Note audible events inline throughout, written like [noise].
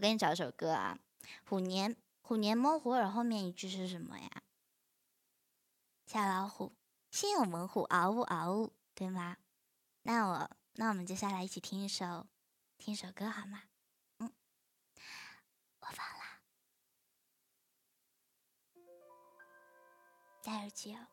我给你找首歌啊，虎年虎年摸虎耳后面一句是什么呀？小老虎，心有猛虎，嗷呜嗷呜，对吗？那我那我们接下来一起听一首听一首歌好吗？嗯，我放啦，戴耳机哦。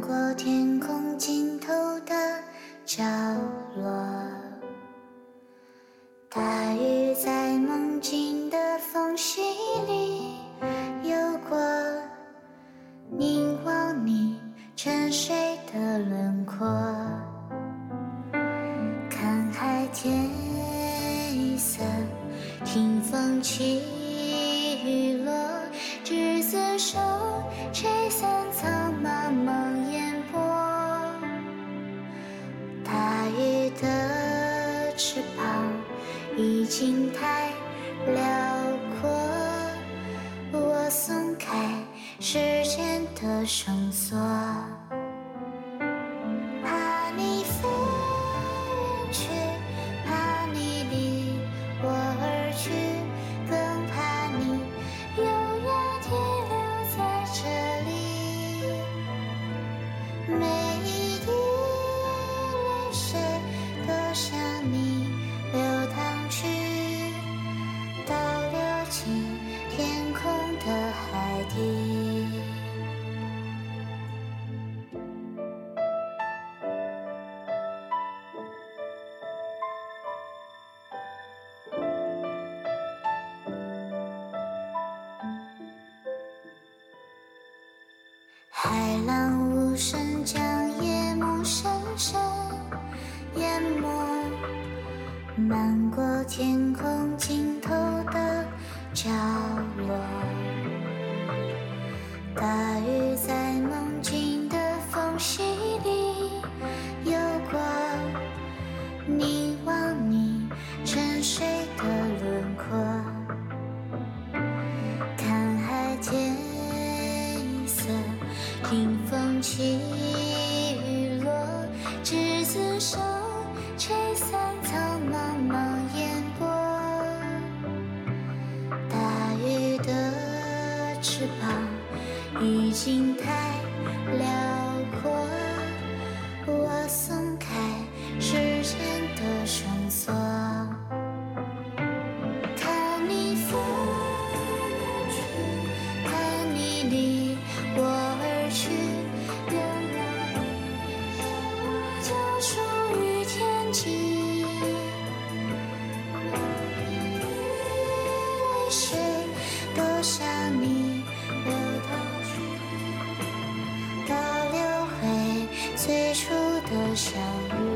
过天空尽头的角落。大雨在梦境的缝隙里游过，凝望你沉睡的轮廓，看海天一色。听风起雨落，执子手，吹散翅膀已经太辽阔，我松开时间的绳索。漫过天空尽头的角落。大雨在梦境的缝隙里游过，凝望你沉睡的轮廓，看海天一色。听风起已经太辽的相遇。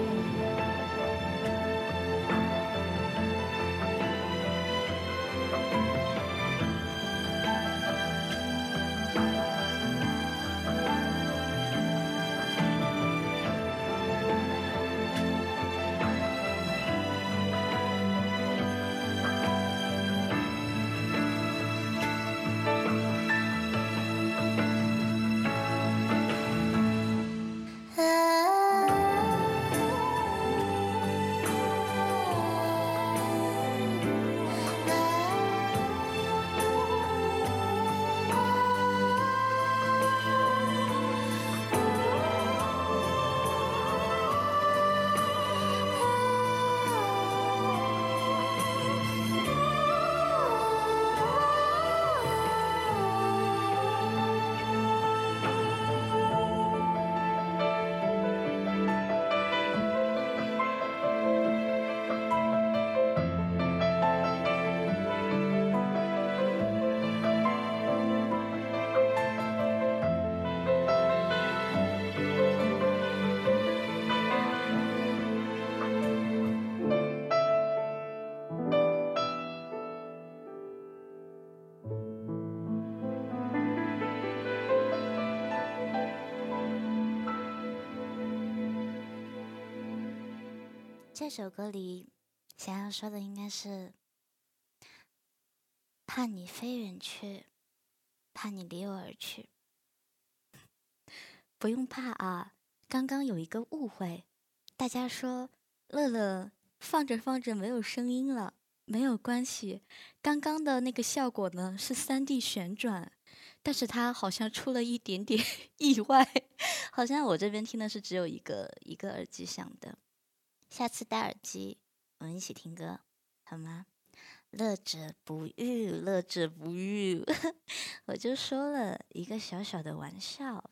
这首歌里想要说的应该是：怕你飞远去，怕你离我而去。不用怕啊，刚刚有一个误会，大家说乐乐放着放着没有声音了，没有关系，刚刚的那个效果呢是三 D 旋转，但是它好像出了一点点 [laughs] 意外，好像我这边听的是只有一个一个耳机响的，下次戴耳机我们一起听歌好吗？乐者不欲，乐者不欲，[laughs] 我就说了一个小小的玩笑。